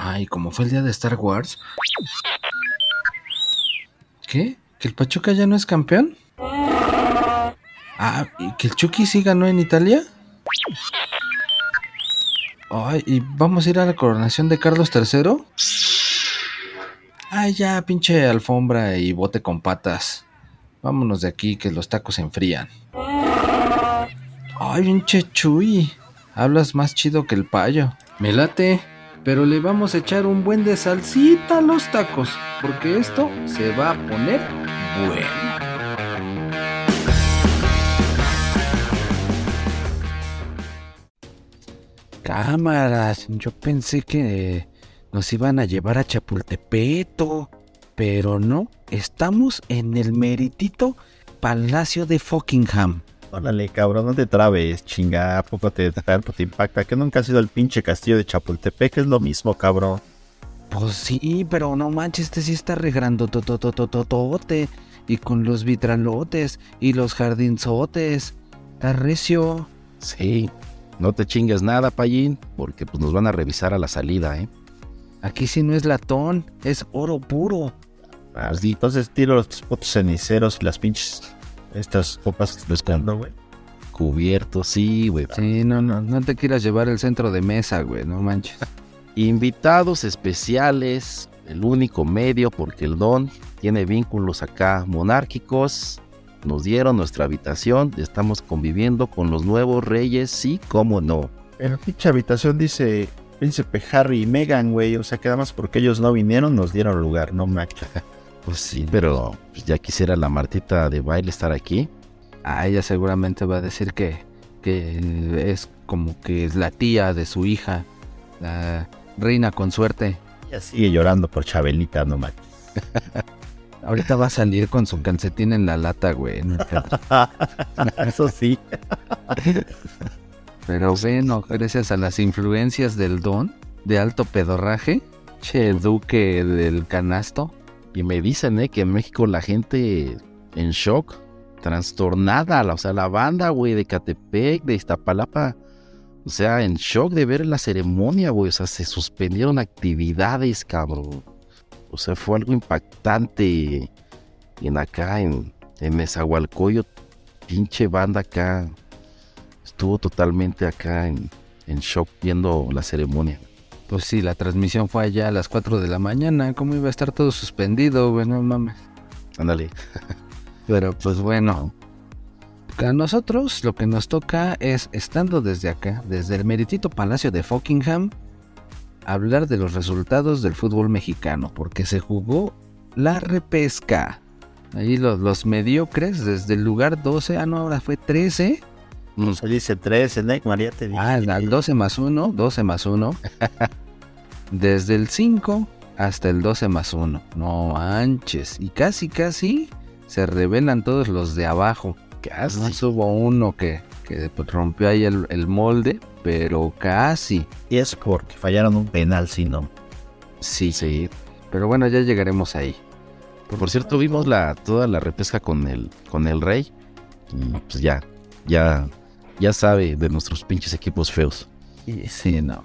Ay, como fue el día de Star Wars. ¿Qué? ¿Que el Pachuca ya no es campeón? Ah, ¿y que el Chucky sí ganó en Italia? Ay, ¿y vamos a ir a la coronación de Carlos III? Ay, ya, pinche alfombra y bote con patas. Vámonos de aquí que los tacos se enfrían. Ay, pinche Chuy. Hablas más chido que el payo. Me late. Pero le vamos a echar un buen de salsita a los tacos. Porque esto se va a poner bueno. Cámaras, yo pensé que nos iban a llevar a Chapultepeto, pero no, estamos en el meritito Palacio de Fockingham. Órale, cabrón, no te trabes, chinga, ¿a poco te, tanto te impacta? Que nunca has ido al pinche castillo de Chapultepec, es lo mismo, cabrón. Pues sí, pero no manches, este sí está regrando tototototote. Y con los vitralotes y los jardinzotes. Está recio. Sí, no te chingues nada, Payín, porque pues nos van a revisar a la salida, ¿eh? Aquí sí no es latón, es oro puro. Así, entonces tiro los putos ceniceros y las pinches. Estas copas esperando, güey. Cubiertos, sí, güey. Sí, no, no, no te quieras llevar el centro de mesa, güey, no manches. Invitados especiales, el único medio, porque el don tiene vínculos acá monárquicos. Nos dieron nuestra habitación, estamos conviviendo con los nuevos reyes, sí, cómo no. En la pinche habitación dice Príncipe Harry y Meghan, güey. O sea que nada más porque ellos no vinieron, nos dieron lugar, no manches. Pues sí, pero pues ya quisiera la Martita de baile estar aquí. Ah, ella seguramente va a decir que, que es como que es la tía de su hija, la reina con suerte. Ella sigue llorando por Chabelita, no. Ahorita va a salir con su calcetín en la lata, güey. Eso sí. Pero bueno, gracias a las influencias del don de alto pedorraje, che duque del canasto. Y me dicen, eh, que en México la gente en shock, trastornada, o sea, la banda, güey, de Catepec, de Iztapalapa, o sea, en shock de ver la ceremonia, güey, o sea, se suspendieron actividades, cabrón. O sea, fue algo impactante. Y en acá, en, en pinche banda acá, estuvo totalmente acá en, en shock viendo la ceremonia. Pues sí, la transmisión fue allá a las 4 de la mañana. ¿Cómo iba a estar todo suspendido, güey? No mames. Ándale. Pero pues bueno. A nosotros lo que nos toca es, estando desde acá, desde el meritito Palacio de Fockingham, hablar de los resultados del fútbol mexicano, porque se jugó la repesca. Ahí los, los mediocres, desde el lugar 12, ah, no, ahora fue 13. Se dice 13, ¿no? María te dice. Ah, al 12 más 1, 12 más 1. Desde el 5 hasta el 12 más 1. No manches. Y casi, casi se revelan todos los de abajo. Casi. Más hubo uno que, que pues, rompió ahí el, el molde, pero casi. Y es porque fallaron un penal, si no. Sí. Sí. Pero bueno, ya llegaremos ahí. Por cierto, vimos la, toda la repesca con el, con el rey. Y pues ya, ya, ya sabe de nuestros pinches equipos feos. Y sí, no.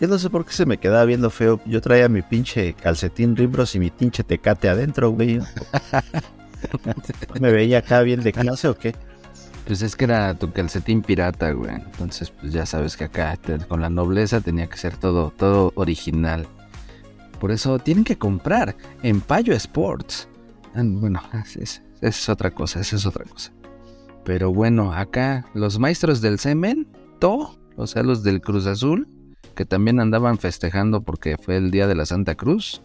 Yo no sé por qué se me quedaba viendo feo. Yo traía mi pinche calcetín Rimbros y mi pinche tecate adentro, güey. ¿Me veía acá bien de clase o qué? Pues es que era tu calcetín pirata, güey. Entonces, pues ya sabes que acá te- con la nobleza tenía que ser todo, todo original. Por eso tienen que comprar en Payo Sports. Ah, Bueno, es, es- es otra cosa, eso es otra cosa. Pero bueno, acá los maestros del cemento, o sea, los del Cruz Azul, que también andaban festejando porque fue el día de la Santa Cruz,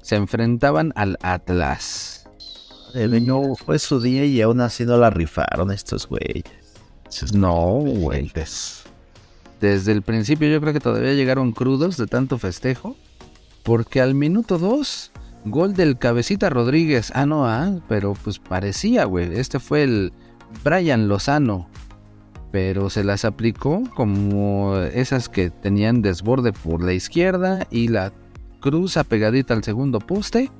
se enfrentaban al Atlas. El no fue su día y aún así no la rifaron estos güeyes. No, güey. Desde el principio yo creo que todavía llegaron crudos de tanto festejo. Porque al minuto 2, gol del cabecita Rodríguez. Ah, no, ah, pero pues parecía, güey. Este fue el Brian Lozano. Pero se las aplicó como esas que tenían desborde por la izquierda y la cruza pegadita al segundo poste.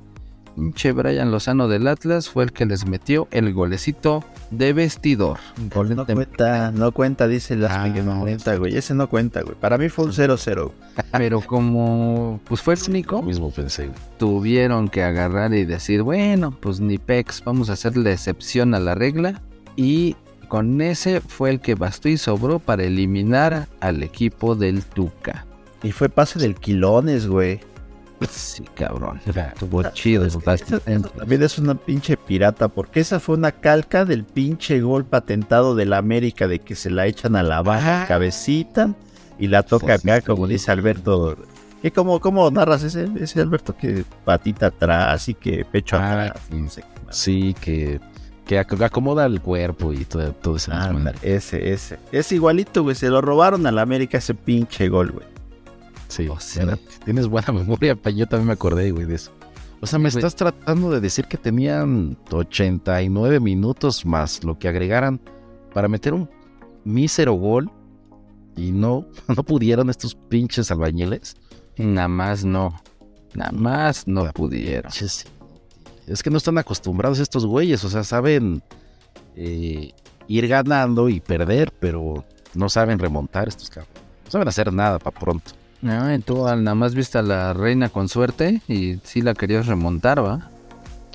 Pinche Brian Lozano del Atlas fue el que les metió el golecito de vestidor. Gol no cuenta, no cuenta, dice las Ah, que no cuenta, güey. Ese no cuenta, güey. Para mí fue un 0-0. Pero como pues fue el único, Lo mismo pensé. güey. tuvieron que agarrar y decir, bueno, pues ni pex, vamos a hacerle excepción a la regla. Y con ese fue el que bastó y sobró para eliminar al equipo del Tuca. Y fue pase del Quilones, güey. Sí, cabrón. Estuvo chido. Es que esa También es una pinche pirata, porque esa fue una calca del pinche gol patentado de la América de que se la echan a la baja Ah. cabecita y la toca Pues, acá, como dice Alberto. ¿Qué, cómo, ¿Cómo narras ese, ese Alberto? Que patita atrás y que pecho Ah, atrás. no sé. Sí, que, que ac- acomoda el cuerpo y todo, todo ese desmadre. ese, ese. Es igualito, güey. Se lo robaron a la América ese pinche gol, güey. Sí, sí. mira, tienes buena memoria, pa, yo también me acordé, güey, de eso. O sea, me Güey. estás tratando de decir que tenían 89 minutos más lo que agregaran para meter un mísero gol y no, no pudieron estos pinches albañiles. Nada más no. Nada más no pudieron. Pinches- Es que no están acostumbrados estos güeyes, o sea, saben eh, ir ganando y perder, pero no saben remontar estos cabros. No saben hacer nada para pronto. No, y tú nada más viste a la reina con suerte y sí la querías remontar, ¿va?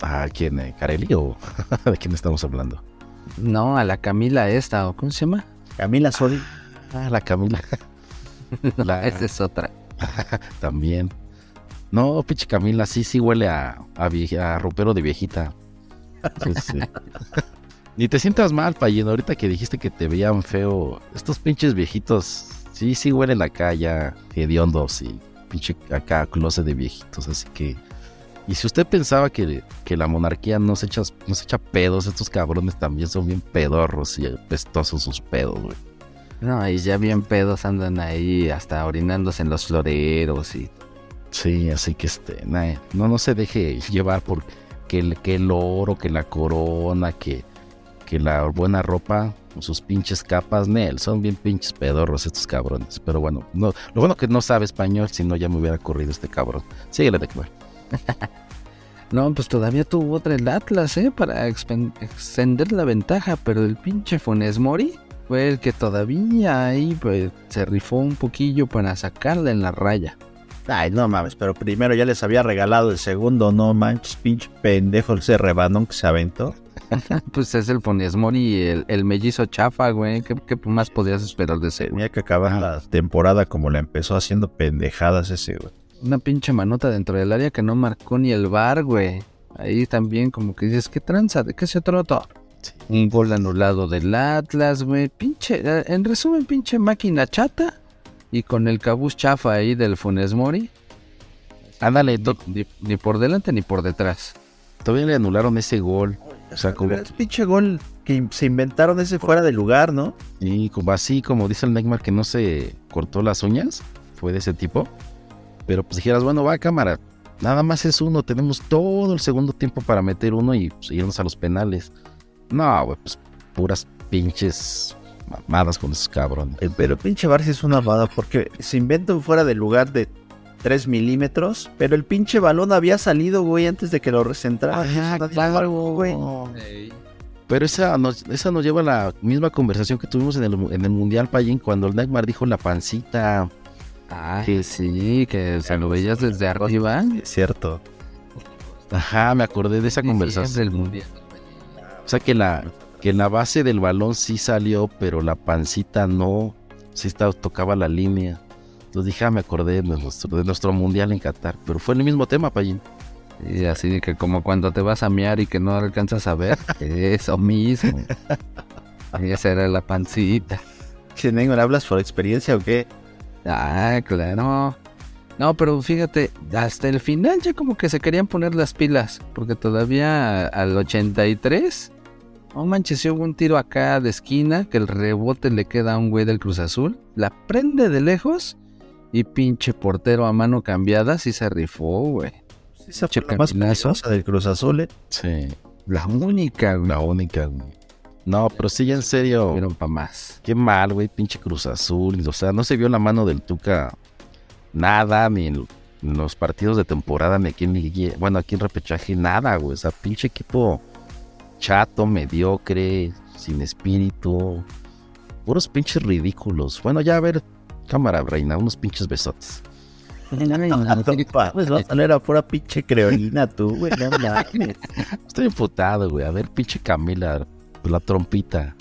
¿A quién? eh, ¿Carelli o de quién estamos hablando? No, a la Camila esta, ¿o cómo se llama? Camila Sodi. Ah, la Camila. La- Esa es otra. También. No, pinche Camila, sí, sí huele a, a, a ropero de viejita. Sí, sí. Ni te sientas mal, Payín, ahorita que dijiste que te veían feo. Estos pinches viejitos, sí, sí huelen acá ya hediondos y pinche acá closet de viejitos, así que... Y si usted pensaba que, que la monarquía no se, echa, no se echa pedos, estos cabrones también son bien pedorros y pestosos sus pedos, güey. No, y ya bien pedos andan ahí hasta orinándose en los floreros y... Sí, así que este, no, no se deje llevar por que el, que el oro, que la corona, que, que la buena ropa, sus pinches capas, Nel, son bien pinches pedorros estos cabrones. Pero bueno, no, lo bueno que no sabe español, si no ya me hubiera corrido este cabrón. Síguele de No, pues todavía tuvo otra el Atlas, ¿eh? Para extender la ventaja, pero el pinche Funes Mori fue el que todavía ahí pues, se rifó un poquillo para sacarla en la raya. Ay, no mames, pero primero ya les había regalado el segundo, no manches, pinche pendejo ese rebanón que se aventó. Pues es el Funes Mori, el, el mellizo chafa, güey. ¿Qué, qué más podías esperar de ese? Tenía que acabar la temporada como la empezó haciendo pendejadas ese, güey. Una pinche manota dentro del área que no marcó ni el bar, güey. Ahí también como que dices, ¿qué tranza? ¿De qué se trata? Un gol anulado del Atlas, güey. Pinche, en resumen, pinche máquina chata. Y con el cabuz chafa ahí del Funes Mori. Ándale, Ni, ni por delante ni por detrás. todavía le anularon ese gol. O sea, como, El pinche gol que se inventaron ese fuera de lugar, ¿no? y como así, como dice el Neymar, que no se cortó las uñas, fue de ese tipo. Pero pues dijeras, bueno, va cámara, nada más es uno, tenemos todo el segundo tiempo para meter uno y pues, irnos a los penales. No, güey, pues puras pinches mamadas con esos cabrones. Eh, Pero pinche Barça es una bada porque se inventa un fuera de lugar de 3 milímetros, pero el pinche balón había salido, güey, antes de que lo recentrara. Ajá, claro, güey. Pero esa nos, esa nos lleva a la misma conversación que tuvimos en el, en el Mundial Payín cuando el Neymar dijo la pancita. Ah, que sí, que se lo veías desde arriba. Es cierto. Ajá, me acordé de esa conversación. del mundial. O sea que la, que la base del balón sí salió, pero la pancita no. Sí estaba, tocaba la línea. Entonces dije, ah, me acordé de nuestro, de nuestro mundial en Qatar. Pero fue el mismo tema, Payín. Y así de que como cuando te vas a mear y que no alcanzas a ver. Eso mismo. Y esa era la pancita. Neymar, ¿hablas por experiencia o qué? Ah, claro. No, pero fíjate, hasta el final ya como que se querían poner las pilas, porque todavía al 83, no manches, si hubo un tiro acá de esquina, que el rebote le queda a un güey del Cruz Azul, la prende de lejos y pinche portero a mano cambiada, sí se rifó, güey. Esa fue la más peligrosa del Cruz Azul, ¿eh? Sí, La única, güey. la única, güey. No, pero sí, ya en serio. Vieron pa' más. Qué mal, güey, pinche Cruz Azul. O sea, no se vio la mano del Tuca nada, ni en en los partidos de temporada, ni aquí en liguilla- Bueno, aquí en repechaje, nada, güey. O sea, pinche equipo chato, mediocre, sin espíritu. Puros pinches ridículos. Bueno, ya a ver, cámara, reina, unos pinches besotes. Pues no, no era pura pinche creolina tú, güey. Estoy emputado, güey. A ver, pinche Camila, la trompita.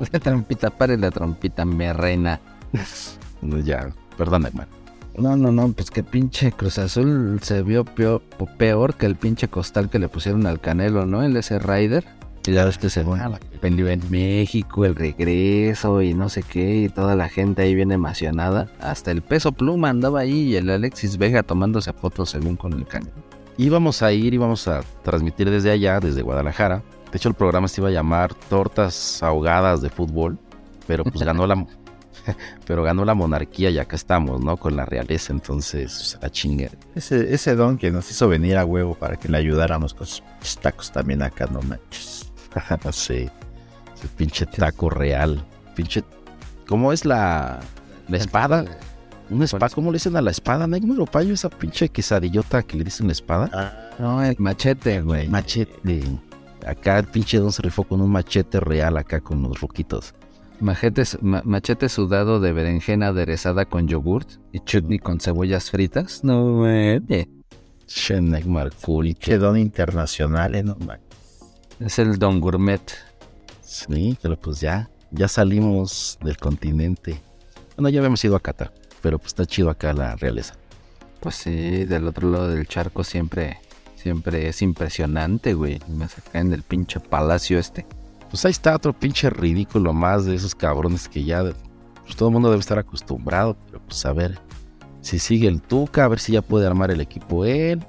La trompita, pare la trompita, mi reina. Ya, perdón, man. No, no, no, pues que pinche Cruz Azul se vio peor, peor que el pinche costal que le pusieron al Canelo, ¿no? El ese Rider. Que ya ves que se vendió en México, el regreso y no sé qué, y toda la gente ahí bien emocionada. Hasta el peso pluma andaba ahí y el Alexis Vega tomándose fotos según con el Canelo. Íbamos a ir, íbamos a transmitir desde allá, desde Guadalajara. De hecho, el programa se iba a llamar Tortas Ahogadas de Fútbol, pero pues ganó la, pero ganó la monarquía y acá estamos, ¿no? Con la realeza, entonces, a chinga. Ese, ese don que nos hizo venir a huevo para que le ayudáramos con sus pinches tacos también acá, no manches. sí, ese pinche taco real. Pinche, ¿cómo es la, la espada? Una espada, ¿cómo le dicen a la espada, Neymar o Payo? Esa pinche quesadillota que le dicen espada. Ah, No, el machete, güey. Machete. Acá el pinche don se rifó con un machete real acá con los ruquitos. Machete, ma- machete sudado de berenjena aderezada con yogurt y chutney con cebollas fritas. No, güey. Che, Neymar, cool. pinche don internacional, ¿eh? No. Es el Don Gourmet. Sí, pero pues ya, ya salimos del continente. Bueno, ya habíamos ido a Qatar, pero pues está chido acá la realeza. Pues sí, del otro lado del charco siempre, siempre es impresionante, güey. Más acá en el pinche palacio este. Pues ahí está otro pinche ridículo más de esos cabrones que ya pues, todo el mundo debe estar acostumbrado, pero pues a ver si sigue el Tuca, a ver si ya puede armar el equipo él.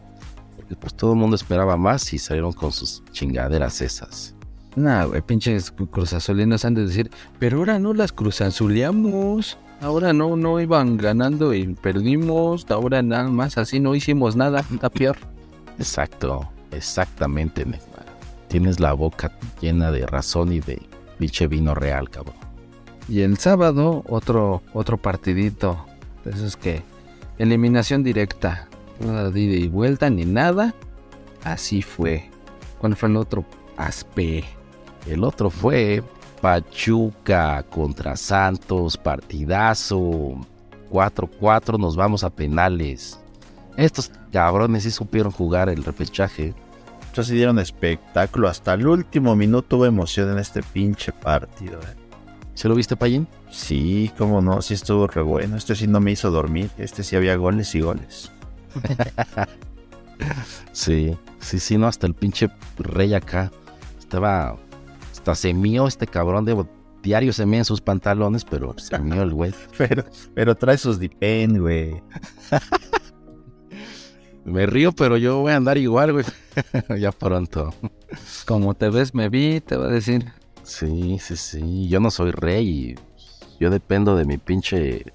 Porque pues todo el mundo esperaba más y salieron con sus chingaderas esas. Nah, güey, pinches cru- cruzazulinos han de decir, pero ahora no las cruzazuleamos. Ahora no, no iban ganando y perdimos. Ahora nada más así no hicimos nada. Está peor. Exacto, exactamente. Tienes la boca llena de razón y de pinche vino real, cabrón. Y el sábado, otro, otro partidito. De esos que. Eliminación directa. Nada de ida y vuelta ni nada. Así fue. ¿Cuál fue el otro? Aspe. El otro fue Pachuca contra Santos, partidazo. 4-4, nos vamos a penales. Estos cabrones sí supieron jugar el repechaje. Entonces sí dieron espectáculo. Hasta el último minuto hubo emoción en este pinche partido, ¿eh? ¿Se lo viste, Payín? Sí, cómo no, sí estuvo re bueno. Este sí no me hizo dormir. Este sí había goles y goles. Sí, sí, sí, no, hasta el pinche rey acá. Estaba. Hasta se mió este cabrón de. Diario se mía en sus pantalones, pero se mió el güey. Pero, pero trae sus dipen, güey. Me río, pero yo voy a andar igual, güey. ya pronto. Como te ves, me vi, te va a decir. Sí, sí, sí. Yo no soy rey y yo dependo de mi pinche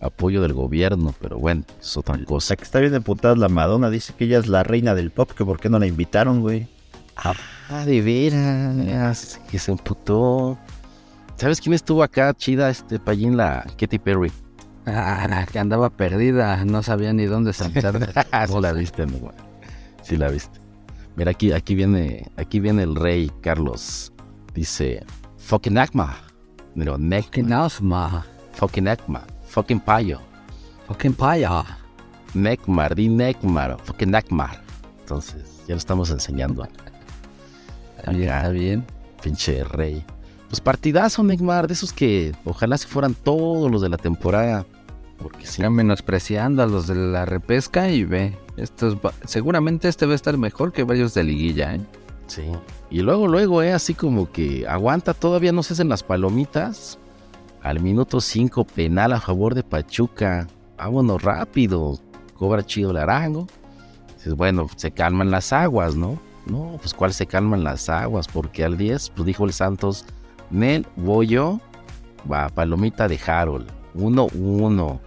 apoyo del gobierno, pero bueno, es otra cosa. que está bien emputada la Madonna. Dice que ella es la reina del pop, que por qué no la invitaron, güey. Ah, de veras, que se emputó. ¿Sabes quién estuvo acá chida, este payín? La Katy Perry. Ah, que andaba perdida, no sabía ni dónde saltar. no la viste, no, güey. Sí la viste. Mira, aquí, aquí viene, aquí viene el rey Carlos. Dice, fucking Acma. Necma. nausma. Fucking Acma. Fucking Payo. Fucking paya. Necmar, di Necmar. Fucking Necmar. Entonces, ya lo estamos enseñando. Está bien, está bien. Pinche rey. Pues partidazo, Necmar. De esos que ojalá se fueran todos los de la temporada. Porque sí. Menospreciando a los de la repesca y ve. Estos seguramente este va a estar mejor que varios de liguilla, ¿eh? Sí. Y luego, luego, eh, así como que aguanta, todavía no se hacen las palomitas. Al minuto 5, penal a favor de Pachuca. Vámonos rápido. Cobra chido el arango. Bueno, se calman las aguas, ¿no? No, pues cuál se calman las aguas, porque al 10, pues dijo el Santos, Nel, voy yo, va, palomita de Harold, 1-1.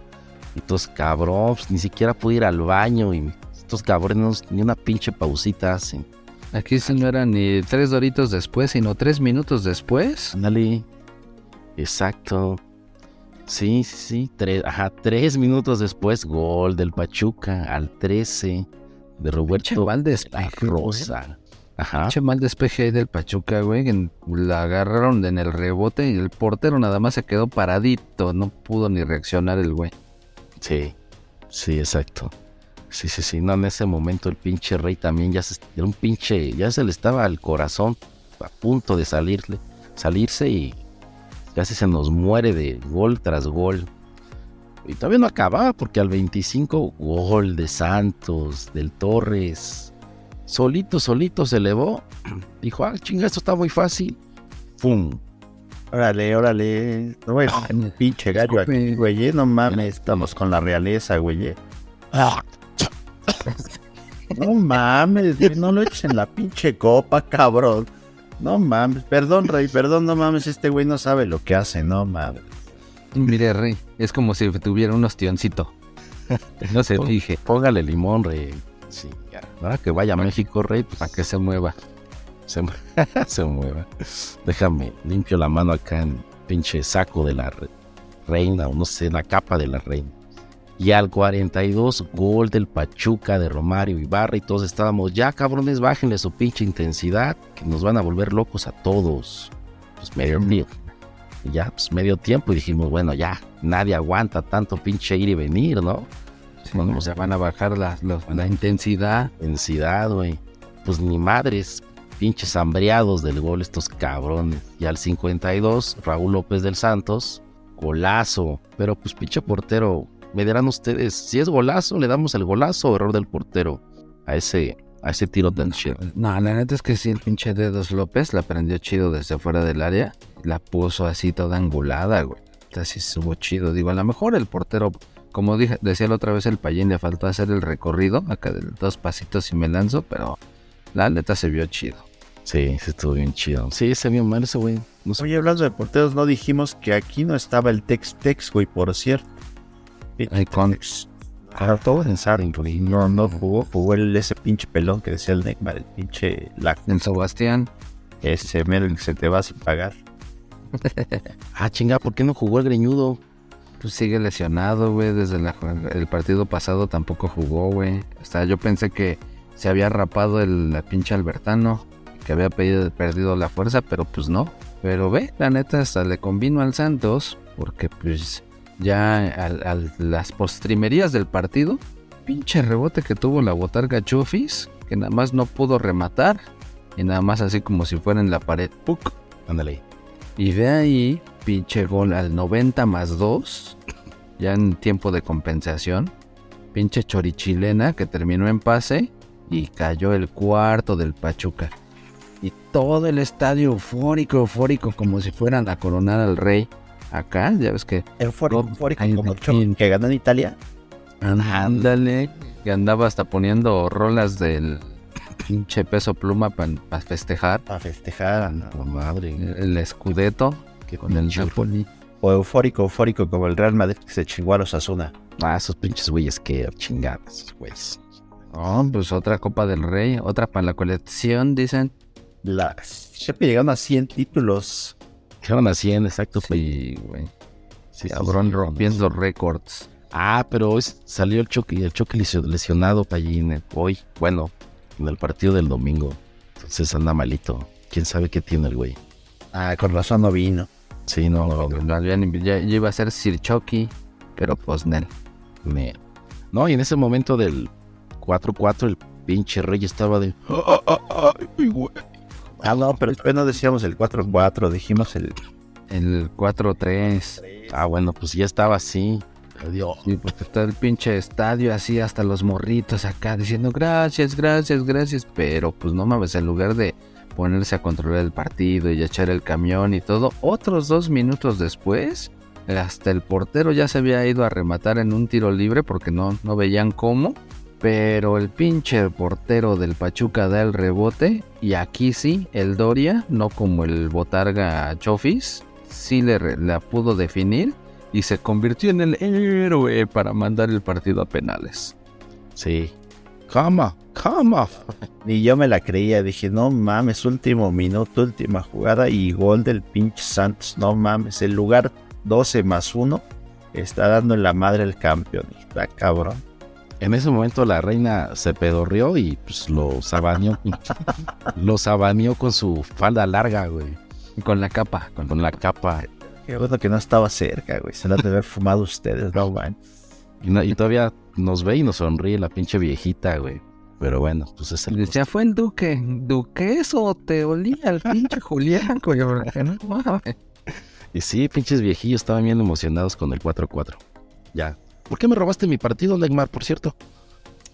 Entonces, cabrón, pues, ni siquiera pude ir al baño y estos cabrones ni una pinche pausita hacen. Aquí sí no eran ni tres doritos después, sino tres minutos después. Ándale. Exacto. Sí, sí, sí. Tres, ajá, tres minutos después, gol del Pachuca al 13 de Roberto mal despeje. Rosa. Ajá. Pinche mal despeje ahí del Pachuca, güey. La agarraron en el rebote y el portero nada más se quedó paradito. No pudo ni reaccionar el güey. Sí, sí, exacto. Sí, sí, sí. No, en ese momento el pinche rey también ya se, era un pinche, ya se le estaba al corazón a punto de salirle, salirse y casi se nos muere de gol tras gol. Y todavía no acababa porque al 25 gol de Santos, del Torres. Solito, solito se elevó. Dijo, ah, chinga, esto está muy fácil. ¡Pum! Órale, órale. No voy a un pinche gallo aquí, güey. eh, No mames, estamos con la realeza, güey. eh. No mames, güey, no lo eches en la pinche copa, cabrón. No mames, perdón, Rey, perdón, no mames, este güey no sabe lo que hace, no mames. Mire, Rey, es como si tuviera un ostioncito. No se fije, Póngale limón, rey. Sí, ya. Ahora que vaya a México, rey, pues para que se mueva. Se, mu- se mueva. Déjame, limpio la mano acá en pinche saco de la re- reina, o no sé, la capa de la reina. Y al 42, gol del Pachuca de Romario Ibarra, y todos estábamos, ya cabrones, bájenle su pinche intensidad, que nos van a volver locos a todos. Pues medio tiempo. Y ya, pues medio tiempo, y dijimos, bueno, ya, nadie aguanta tanto pinche ir y venir, ¿no? Sí, o sea, van a bajar la, los- la intensidad. intensidad, güey. Pues ni madres, pinches hambreados del gol estos cabrones. Y al 52, Raúl López del Santos, golazo. Pero pues pinche portero, me dirán ustedes, si es golazo, le damos el golazo o error del portero a ese, a ese tiro tan chido. No, la neta es que sí, el pinche Dedos López la prendió chido desde fuera del área. La puso así toda angulada, güey. Así estuvo chido. Digo, a lo mejor el portero, como dije, decía la otra vez el payín, le faltó hacer el recorrido, acá de dos pasitos y me lanzo, pero la neta se vio chido. Sí, sí estuvo bien chido. Sí, se vio mal ese güey. No sé. Oye, hablando de porteros, no dijimos que aquí no estaba el Tex-Tex, güey, por cierto. Ay, con- todos pensaron, güey. No, no jugó, jugó el, ese pinche pelón que decía el Neymar, el pinche la En Sebastián, ese mero que se te va sin pagar. Ah, chinga, ¿por qué no jugó el greñudo? pues sigue lesionado, güey. Desde la- el partido pasado tampoco jugó, güey. O sea, yo pensé que se había rapado el la pinche Albertano, que había pedido- perdido la fuerza, pero pues no. Pero ve, la neta hasta le convino al Santos, porque pues ya al- las postrimerías del partido, pinche rebote que tuvo la botarga Chufis, que nada más no pudo rematar, y nada más así como si fuera en la pared. ¡puc! Ándale. Y de ahí, pinche gol al 90 más 2, ya en tiempo de compensación. Pinche chorichilena que terminó en pase y cayó el cuarto del Pachuca. Y todo el estadio eufórico, eufórico, como si fueran a coronar al rey. Acá, ya ves que Eufórico, eufórico, como y- que ganó en Italia. ándale, que andaba hasta poniendo rolas del pinche peso pluma para festejar Para festejar. ¿no? Madre. el escudeto Qué con el Napoli. O eufórico, eufórico, como el Real Madrid que se chingó a los Asuna. Ah, esos pinches güeyes que chingadas, güeyes. Oh, pues otra Copa del Rey, otra para la colección, dicen. La, siempre llegaron a 100 títulos. Quedaron a 100, exacto. Sí, güey. Sí, sí, Cabrón sí, rompiendo récords. Ah, pero hoy salió el choque, el choque lesio- lesionado Pallín hoy. Bueno, en el partido del domingo. Entonces anda malito. Quién sabe qué tiene el güey. Ah, con razón no vino. Sí, no, no, ya, ya iba a ser Sir Chucky, pero pues Nel. ne- No, y en ese momento del 4-4 el pinche rey estaba de... "Ah, ah, ah, ay, güey". Ah, no, pero después no decíamos el 4-4, dijimos el... El 4-3. Ah, bueno, pues ya estaba así. Adiós. Sí, porque está el pinche estadio así, hasta los morritos acá diciendo gracias, gracias, gracias. Pero pues no mames, en lugar de ponerse a controlar el partido y echar el camión y todo, otros dos minutos después, Hasta el portero ya se había ido a rematar en un tiro libre porque no, no veían cómo. Pero el pinche portero del Pachuca da el rebote. Y aquí sí, el Doria, no como el Botarga Chofis, sí le, la pudo definir. Y se convirtió en el héroe para mandar el partido a penales. Sí. ¿Cómo? ¿Cómo? Ni yo me la creía, dije, no mames, último minuto, última jugada y gol del pinche Santos, no mames, el lugar 12 más 1 está dando en la madre el campeón, está cabrón. En ese momento la reina se pedorrió y pues lo sabaneó. lo sabaneó con su falda larga, güey. Con la capa. Con, Con la capa. Qué bueno que no estaba cerca, güey, se la han de haber fumado ustedes, no man. Y, no- y todavía nos ve y nos sonríe la pinche viejita, güey. Pero bueno, pues es el... Decía, fue el Duque. Duque, eso te olía el pinche Julián, güey. no mames. Y sí, pinches viejillos estaban bien emocionados con el 4-4. Ya. ¿Por qué me robaste mi partido, Legmar, por cierto?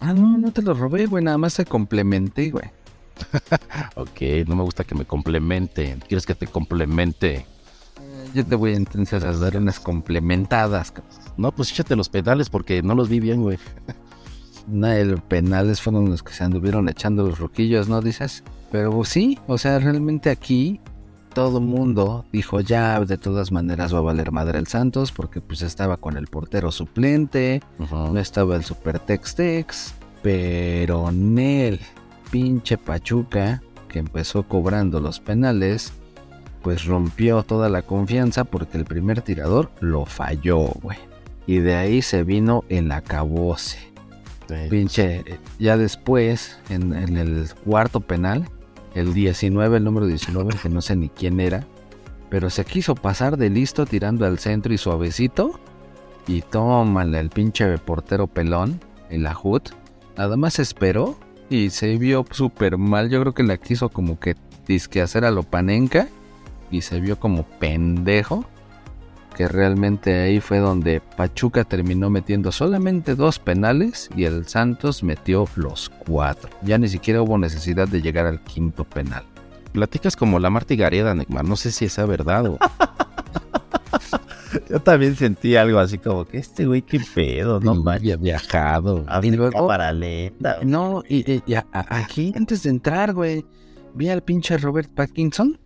Ah, no, no te lo robé, güey. Nada más se complementé, güey. Ok, no me gusta que me complementen. ¿Quieres que te complemente? Yo te voy entonces a dar unas complementadas. No, pues échate los pedales porque no los vi bien, güey. Nah, el penales fueron los que se anduvieron echando los roquillos, ¿no dices? Pero sí, o sea, realmente aquí todo mundo dijo ya, de todas maneras va a valer madre el Santos porque pues estaba con el portero suplente, no estaba el Super Tex Tex, pero Nel, pinche Pachuca, que empezó cobrando los penales, pues rompió toda la confianza porque el primer tirador lo falló, güey. Y de ahí se vino el acabose. Sí. Pinche, ya después, en, en el cuarto penal, el 19, el número 19, que no sé ni quién era, pero se quiso pasar de listo tirando al centro y suavecito. Y tómale el pinche portero pelón, el Ajut. Nada más esperó y se vio súper mal. Yo creo que la quiso como que disque hacer a lo panenca y se vio como pendejo. Que realmente ahí fue donde Pachuca terminó metiendo solamente dos penales y el Santos metió los cuatro. Ya ni siquiera hubo necesidad de llegar al quinto penal. Platicas como la Marta Gareda, Neymar. No sé si esa es verdad o... Yo también sentí algo así como que este güey, qué pedo, no había viajado. Había luego-. No, y, y- y a- a- aquí antes de entrar, güey, vi al pinche Robert Pattinson.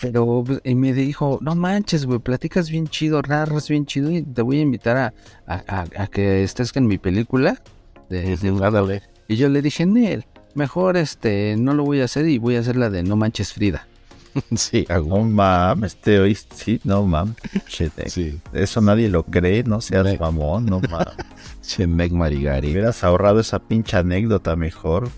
Pero pues, y me dijo, no manches, güey, platicas bien chido, narras bien chido y te voy a invitar a, a- a- a que estés en mi película. De, de-. Y yo le dije, Nel, mejor este, no lo voy a hacer y voy a hacer la de No Manches Frida. Sí, a No mames, te oíste, sí, no mames. Sí. Eso nadie lo cree, no seas mamón, no mames. Gary. Hubieras ahorrado esa pinche anécdota mejor.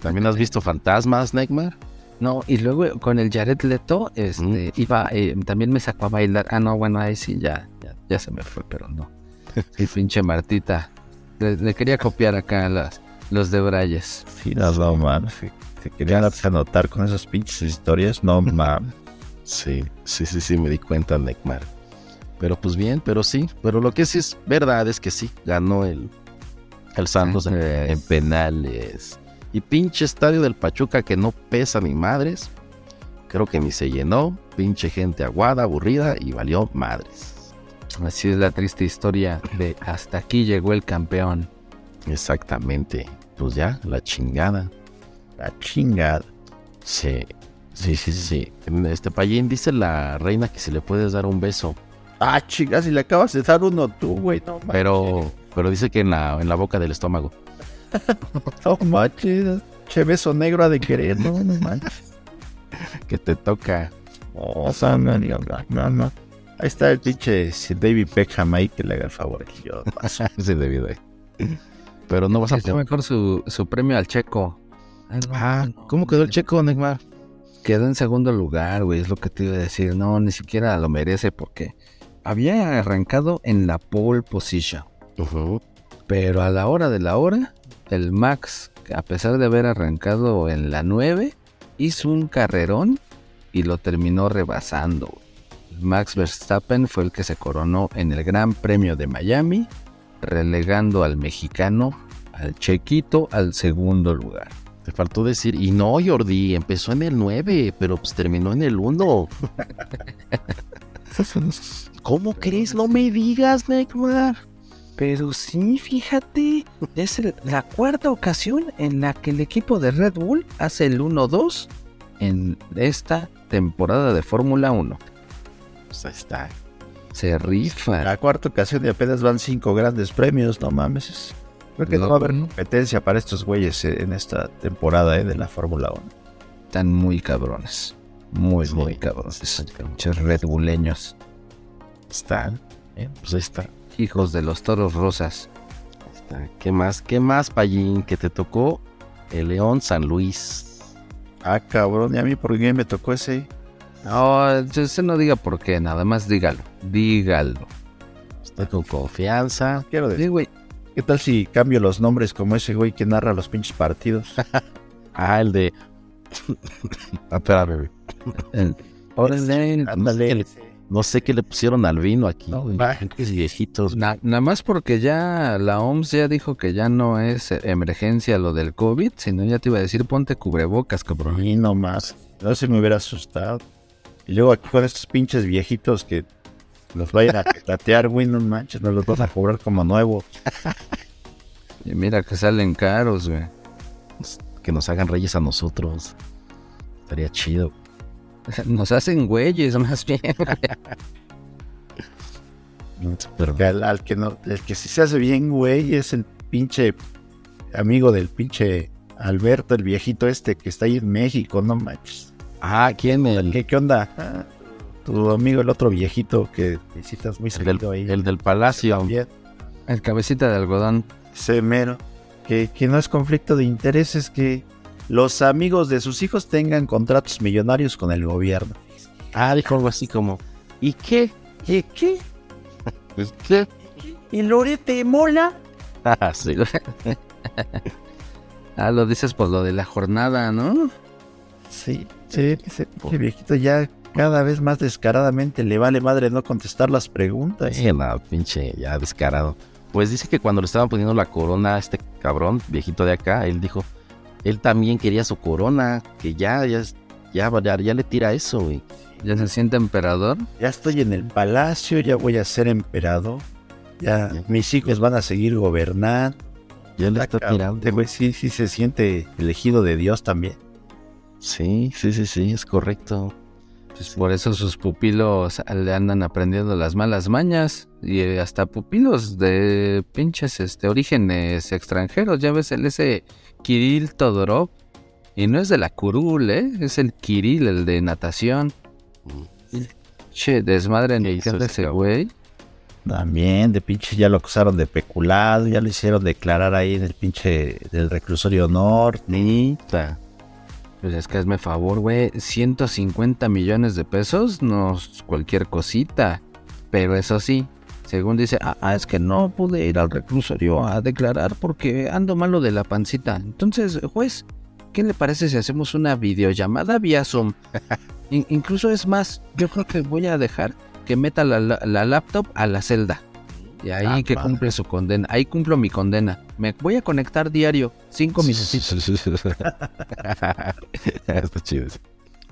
¿También has visto fantasmas, Neymar? No, y luego con el Jared Leto, este, iba, eh, también me sacó a bailar. Ah, no, bueno, ahí sí, ya, ya, ya se me fue, pero no. Y pinche Martita. Le, le quería copiar acá las, los de Brayes. Sí, no, no mames. Se, se querían anotar con esas pinches historias, no mames. Sí, sí, sí, sí, me di cuenta, Neymar. Pero pues bien, pero sí. Pero lo que sí es verdad es que sí, ganó el, el Santos en, en penales. Y pinche estadio del Pachuca que no pesa ni madres. Creo que ni se llenó. Pinche gente aguada, aburrida y valió madres. Así es la triste historia de hasta aquí llegó el campeón. Exactamente. Pues ya, la chingada. La chingada. Sí, sí, sí, sí. En Este Payín dice la reina que si le puedes dar un beso. Ah, chingas, si le acabas de dar uno tú, güey, no. Pero, pero dice que en la, en la boca del estómago. No manches. Che beso negro ha de querer, no, no manches. Que te toca. O sea, no, no, no, no. Ahí está el pinche David Beckham ahí que le haga el favor. Yo paso. Debido ahí. Pero no vas a poder. mejor su, su premio al checo. Ah, no, Ah, no, ¿cómo quedó el checo, Neymar? Quedó en segundo lugar, güey, es lo que te iba a decir. No, ni siquiera lo merece porque había arrancado en la pole position. Pero a la hora de la hora, el Max, a pesar de haber arrancado en la 9, hizo un carrerón y lo terminó rebasando. Max Verstappen fue el que se coronó en el Gran Premio de Miami, relegando al mexicano, al chequito, al segundo lugar. Te faltó decir, y no, Jordi, empezó en el 9, pero pues terminó en el 1. ¿Cómo crees? No me digas, Neymar. Pero sí, fíjate, es la cuarta ocasión en la que el equipo de Red Bull hace el 1-2 en esta temporada de Fórmula 1. Pues ahí está. Se rifa. La cuarta ocasión y apenas van cinco grandes premios, no mames. Creo que no, No, va a haber competencia para estos güeyes eh, en esta temporada eh, de la Fórmula 1. Están muy cabrones. Muy, Sí, muy cabrones. sí, cabrón. Pinches Red Bulleños. Están. eh, Pues ahí está. Hijos de los toros rosas. está. ¿Qué más? ¿Qué más, Payín? Que te tocó el León San Luis. Ah, cabrón, y a mí por qué me tocó ese. No, usted no diga por qué, nada más dígalo. Dígalo. Estoy con confianza. Quiero decir, Sí, güey. ¿qué tal si cambio los nombres como ese güey que narra los pinches partidos? Ah, el de. ah. El- Órale. Ándale. No sé qué le pusieron al vino aquí. No, viejitos. Na- nada más porque ya la OMS ya dijo que ya no es emergencia lo del COVID, sino ya te iba a decir ponte cubrebocas, cabrón. Y no más. No se me hubiera asustado. Y luego aquí con estos pinches viejitos que los vayan a petatear, güey, no manches, nos los vas a cobrar como nuevos. Y mira que salen caros, güey. Que nos hagan reyes a nosotros. Estaría chido. Nos hacen güeyes, más bien. Pero al, al que no, el que sí se hace bien, güey, es el pinche amigo del pinche Alberto, el viejito este que está ahí en México, no manches. Ah, ¿quién? El, ¿Qué, qué onda? Ah, tu amigo, el otro viejito que visitas muy seguido ahí. el del palacio. También, El cabecita de algodón. ese mero. Que, que no es conflicto de intereses que los amigos de sus hijos tengan contratos millonarios con el gobierno. Ah, dijo algo así como. ¿Y qué? ¿Qué? ¿Qué? Pues, ¿Qué? ¿Y Lorete mola? Ah, sí. Ah, lo dices por lo de la jornada, ¿no? Sí, sí, ese viejito ya cada vez más descaradamente le vale madre no contestar las preguntas. Sí, no, pinche, ya descarado. Pues dice que cuando le estaban poniendo la corona a este cabrón, viejito de acá, él dijo, él también quería su corona, que ya, ya, ya, ya, ya le tira eso, güey. Ya se siente emperador. Ya estoy en el palacio, ya voy a ser emperador. Ya Ya. mis hijos van a seguir gobernando. Ya le Ah, está tirando. este güey sí, sí se siente elegido de Dios también. Sí, sí, sí, sí, es correcto. Pues por eso sus pupilos le andan aprendiendo las malas mañas. Y hasta pupilos de pinches este, orígenes extranjeros. Ya ves el ese Kirill Todorov. Y no es de la curul, ¿eh? Es el Kirill, el de natación. Che, desmadre en ¿Qué el anda ese güey. También, de pinche ya lo acusaron de peculado, ya lo hicieron declarar ahí en el pinche del reclusorio norte. Nita. Pues es que hazme favor, güey. 150 millones de pesos no es cualquier cosita. Pero eso sí, según dice, ah, ah, es que no pude ir al reclusorio a declarar porque ando malo de la pancita. Entonces, juez, ¿qué le parece si hacemos una videollamada vía Zoom? In- incluso es más, yo creo que voy a dejar que meta la, la- la laptop a la celda. Y ahí Ah, que va. cumple su condena. Ahí cumplo mi condena. Me voy a conectar diario, cinco minutitos. Está chido.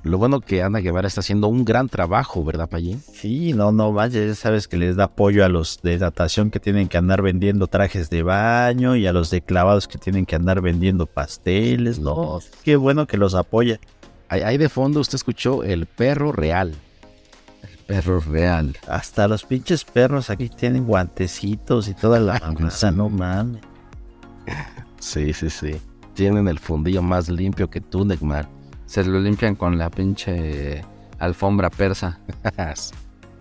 Lo bueno que Ana Guevara está haciendo un gran trabajo, ¿verdad, Payín? Sí, no, no, vaya, ya sabes que les da apoyo a los de natación que tienen que andar vendiendo trajes de baño y a los de clavados que tienen que andar vendiendo pasteles. No, qué bueno que los apoya. Ahí, ahí de fondo usted escuchó el perro real. Perro real. Hasta los pinches perros aquí tienen guantecitos y toda la masa, no mames. Sí, sí, sí. Tienen el fundillo más limpio que tú, Neymar. Se lo limpian con la pinche alfombra persa.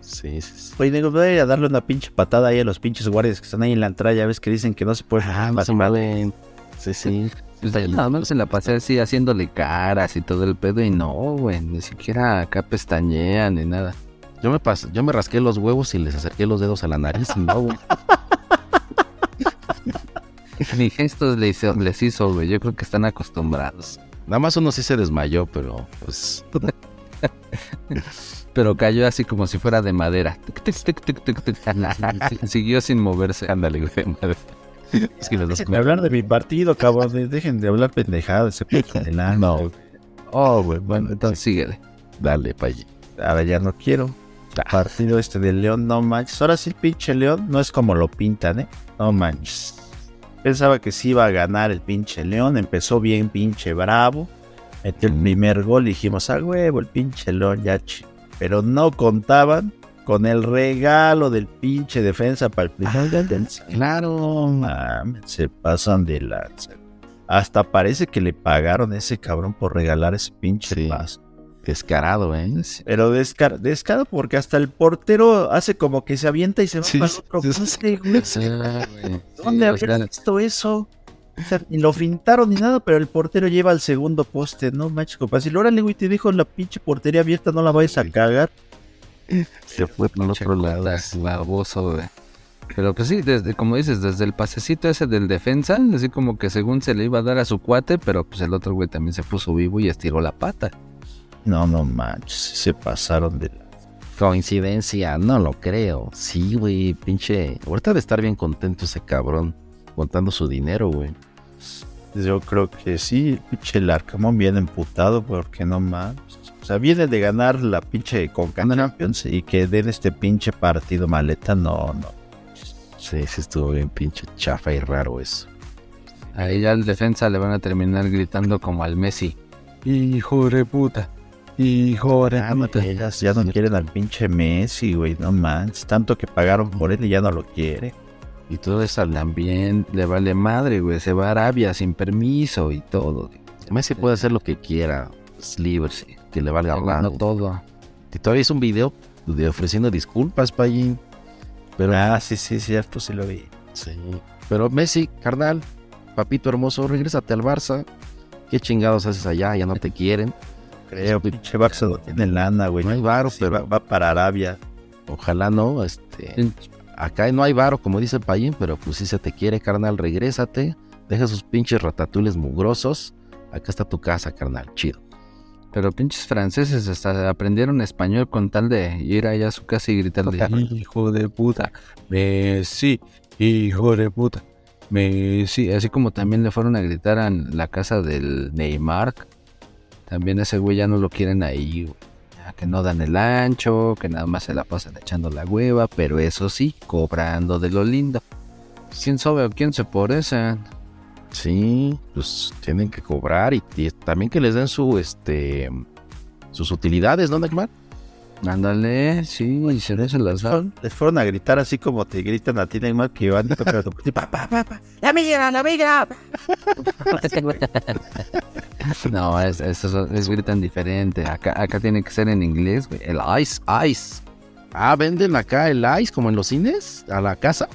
sí, sí, sí. Oye, nego, voy a ir a darle una pinche patada ahí a los pinches guardias que están ahí en la entrada. Ya ves que dicen que no se puede. Ah, no se valen. Sí, sí. Pues yo nada más se la pasé así haciéndole caras y todo el pedo y no, güey, ni siquiera acá pestañean ni nada. Yo me pas yo me rasqué los huevos y les acerqué los dedos a la nariz y no, güey. Ni gestos les hizo, les hizo, güey, yo creo que están acostumbrados. Nada más uno sí se desmayó, pero pues Pero cayó así como si fuera de madera. Siguió sin moverse. ándale, güey. madre. Es que los de hablar de mi partido, cabrón. de- Dejen de hablar pendejadas. Se. No, Oh, güey, bueno, entonces síguele. dale, Payín. Ahora ya no quiero. partido este de León, no manches. Ahora sí, pinche León no es como lo pintan, ¿eh? No manches. Pensaba que sí iba a ganar el pinche León. Empezó bien, pinche bravo. Metió el primer gol y dijimos, a huevo, el pinche León ya. chi-". Pero no contaban con el regalo del pinche defensa para el primer del Claro. Se pasan de lanza. Hasta parece que le pagaron a ese cabrón por regalar ese pinche Sí. Descarado, ¿eh? Pero descar descarado porque hasta el portero hace como que se avienta y se va Sí, para el otro sí, sí. poste, güey. Sí. ¿Dónde había visto eso? O sea, ni lo fintaron ni nada, pero el portero lleva al segundo poste. No manches, compa. Si órale, güey, te dijo la pinche portería abierta, no la vayas a cagar. Se fue por el otro lado. Baboso, güey. Pero pues sí, desde, como dices, desde el pasecito ese del defensa, así como que según se le iba a dar a su cuate, pero pues el otro güey también se puso vivo y estiró la pata. No, no manches, se pasaron de la... Coincidencia, no lo creo. Sí, güey, pinche. Ahorita debe estar bien contento ese cabrón. Contando su dinero, güey. Yo creo que sí, el pinche Larcamón viene emputado porque no mames. O sea, viene de ganar la pinche Conca Champions y que den este pinche partido maleta, no, no. Sí, sí estuvo bien pinche chafa y raro eso. Ahí ya el defensa le van a terminar gritando como al Messi. Hijo de puta. Hijo de Ah, no, puta. ellas ya no quieren al pinche Messi, güey, no manches. Tanto que pagaron por él y ya no lo quiere. Y todo eso también le vale madre, güey. Se va a Arabia sin permiso y todo. Messi puede hacer lo que quiera. Es libre, sí, que le valga No madre. todo. Y todavía hizo un video de ofreciendo disculpas, Payín. Pero, Ah, sí, sí, cierto, sí lo vi. sí. Pero Messi, carnal, papito hermoso, regrésate al Barça. ¿Qué chingados haces allá? Ya no te quieren. Creo, pinche Barça no tiene lana, güey. No hay varo, Sí, pero va, va para Arabia. ojalá no. Este, acá no hay varo, como dice Payín, pero pues si se te quiere, carnal, regrésate. Deja sus pinches ratatules mugrosos. Acá está tu casa, carnal. Chido. Pero pinches franceses hasta aprendieron español con tal de ir allá a su casa y gritarle, hijo de puta, Messi, hijo de puta, Messi. Así como también le fueron a gritar a la casa del Neymar. También ese güey ya no lo quieren ahí, Que no dan el ancho, que nada más se la pasan echando la hueva, pero eso sí, cobrando de lo lindo. ¿Quién sabe o quién se parece? Sí, pues tienen que cobrar y, y también que les den su este sus utilidades, ¿no, Neymar? Ándale, sí, y se les las da. Les fueron a gritar así como te gritan a ti, Neymar, que van a tocar tu pa, pa, pa, pa. La migra, la migra. No, es, eso es, gritan diferente. Acá, acá tiene que ser en inglés, güey. El ice, ice. Ah, venden acá el ice como en los cines a la casa.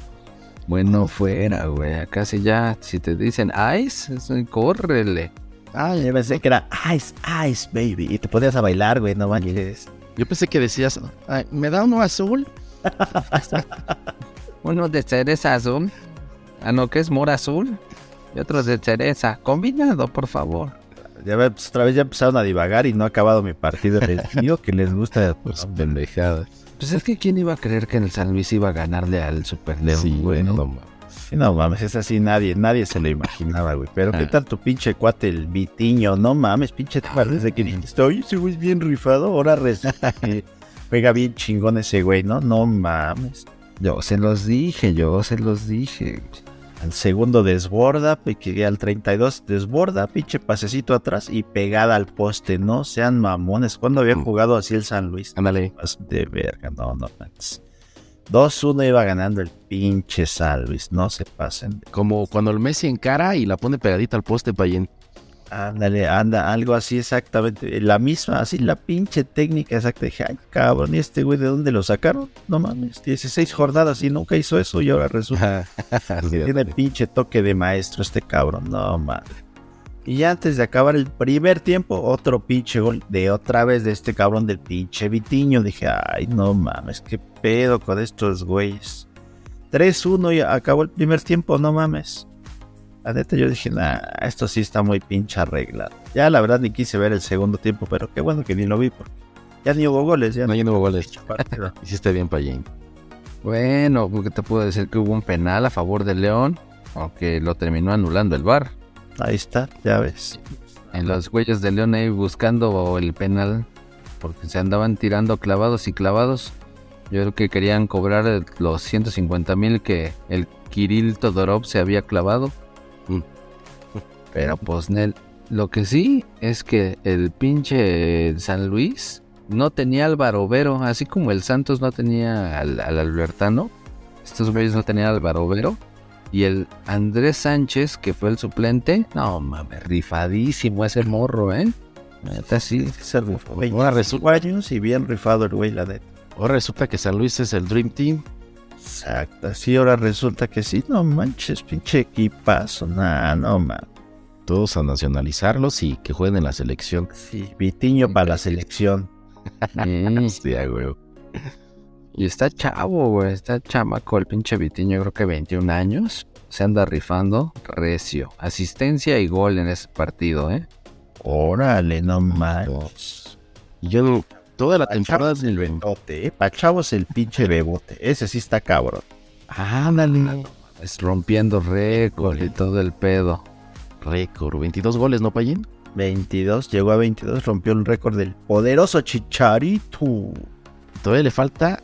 Bueno, fuera, güey. Acá sí ya, si te dicen ice, eso, córrele. Ah, yo pensé que era Ice, Ice, baby. Y te podías a bailar, güey, no manches. Yo pensé que decías, "Ay, ¿me da uno azul? Uno de cereza azul. Ah, no, que es mora azul. Y otro de cereza. Combinado, por favor. Ya pues, otra vez ya empezaron a divagar y no ha acabado mi partido. Les digo que les gusta Pues pendejadas. Pues es que quién iba a creer que el San Luis iba a ganarle al Super León, Sí, güey. no. Sí, no mames, es así, nadie, nadie se lo imaginaba, güey. Pero qué Ah. tal tu pinche cuate, el Vitiño, no mames, pinche Neymar, desde que dijiste, oye, ese güey es bien rifado, ahora resulta que juega bien chingón ese güey, ¿no? No mames. Yo se los dije, yo se los dije. Al segundo desborda, que al 32 desborda, pinche pasecito atrás y pegada al poste, no sean mamones. ¿Cuándo había Mm. jugado así el San Luis? Ándale. Más de verga, no, no manches. 2-1 iba ganando el pinche San Luis, no se pasen. Como cuando el Messi encara y la pone pegadita al poste, Payín. Ándale, anda, algo así exactamente. La misma, así la pinche técnica exacta. Dije, ay, cabrón, ¿y este güey de dónde lo sacaron? No mames, 16 jornadas y nunca hizo eso y ahora resulta. Tiene pinche toque de maestro este cabrón, no mames. Y ya antes de acabar el primer tiempo, otro pinche gol de otra vez de este cabrón del pinche Vitiño. Dije, ay, no mames, qué pedo con estos güeyes. 3-1 y acabó el primer tiempo, no mames. La neta yo dije, nah, esto sí está muy pinche arreglado. Ya la verdad ni quise ver el segundo tiempo, pero qué bueno que ni lo vi porque ya ni hubo goles, ya No, ya no hubo goles. Hiciste bien, Payín. Bueno, porque te puedo decir que hubo un penal a favor de León, aunque lo terminó anulando el VAR. Ahí está, ya ves. En los güeyes de León ahí buscando el penal, porque se andaban tirando clavados y clavados. Yo creo que querían cobrar los 150 mil que el Kirill Todorov se había clavado. Mm. Pero pues Nel, lo que sí es que el pinche San Luis no tenía al Barovero, así como el Santos no tenía al, Albertano. Estos güeyes no tenían al Barovero. Y el Andrés Sánchez, que fue el suplente, no mames, rifadísimo ese morro, ¿eh? Neta, sí, se rifó. Ahora resulta años y bien rifado el güey, la neta. Ahora resulta que San Luis es el Dream Team. Exacto, sí, ahora resulta que sí, no manches, pinche equipazo, nada, no mames. Todos a nacionalizarlos y que jueguen en la selección. Sí, Vitiño para la selección. Hostia, güey. Y está chavo, güey. Está chamaco el pinche Vitiño, creo que 21 años. Se anda rifando recio. Asistencia y gol en ese partido, ¿eh? Órale, no manches. Yo toda la temporada del bebote, ¿eh? Pa' chavos el pinche bebote. Ese sí está cabrón. Ándale. Es rompiendo récord y todo el pedo. Récord. 22 goles, ¿no, Payín? 22, llegó a 22, rompió el récord del poderoso Chicharito. Todavía le falta,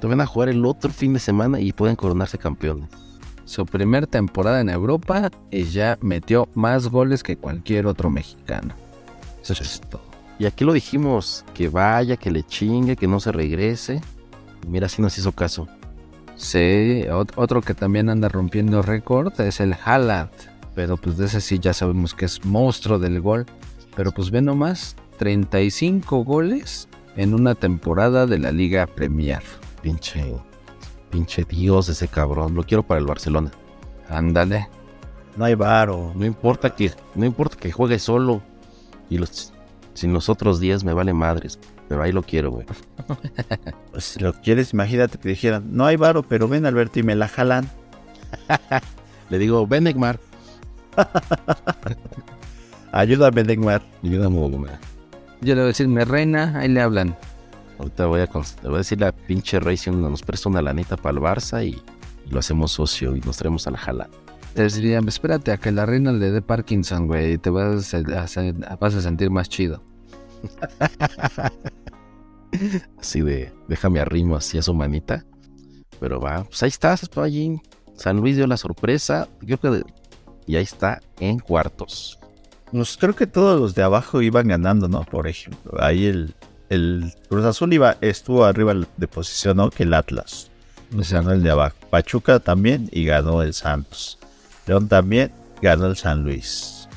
todavía van a jugar el otro fin de semana y pueden coronarse campeones. Su primer temporada en Europa y ya metió más goles que cualquier otro mexicano. Eso es todo. Y aquí lo dijimos, que vaya, que le chingue, que no se regrese. mira, si nos hizo caso. Sí, otro que también anda rompiendo récord es el Haaland pero pues de ese sí ya sabemos que es monstruo del gol. Pero pues ve nomás, 35 goles en una temporada de la Liga Premier. Pinche, pinche Dios ese cabrón. Lo quiero para el Barcelona. Ándale. No hay varo. No importa que, no importa que juegue solo. Y los, sin los otros 10 me vale madres. Pero ahí lo quiero, güey. pues si lo quieres, imagínate que dijeran, no hay varo, pero ven Alberto y me la jalan. Le digo, ven Neymar. Ayúdame, Neymar. Ayúdame, Neymar. Yo le voy a decir, me reina, ahí le hablan. Ahorita voy a, le voy a decir la pinche Racing nos presta una lanita para el Barça y, lo hacemos socio y nos traemos a la jala. Te diría, espérate a que la reina le dé Parkinson, güey, y te vas a, vas a sentir más chido. así de, déjame arrimo así a su manita. Pero va, pues ahí estás, allí. San Luis dio la sorpresa. Creo que y ahí está en cuartos. Pues creo que todos los de abajo iban ganando, ¿no? Por ejemplo, ahí el, el Cruz Azul iba, estuvo arriba de posición, ¿no? Que el Atlas. Ganó el de abajo. Pachuca también y ganó el Santos. León también ganó el San Luis.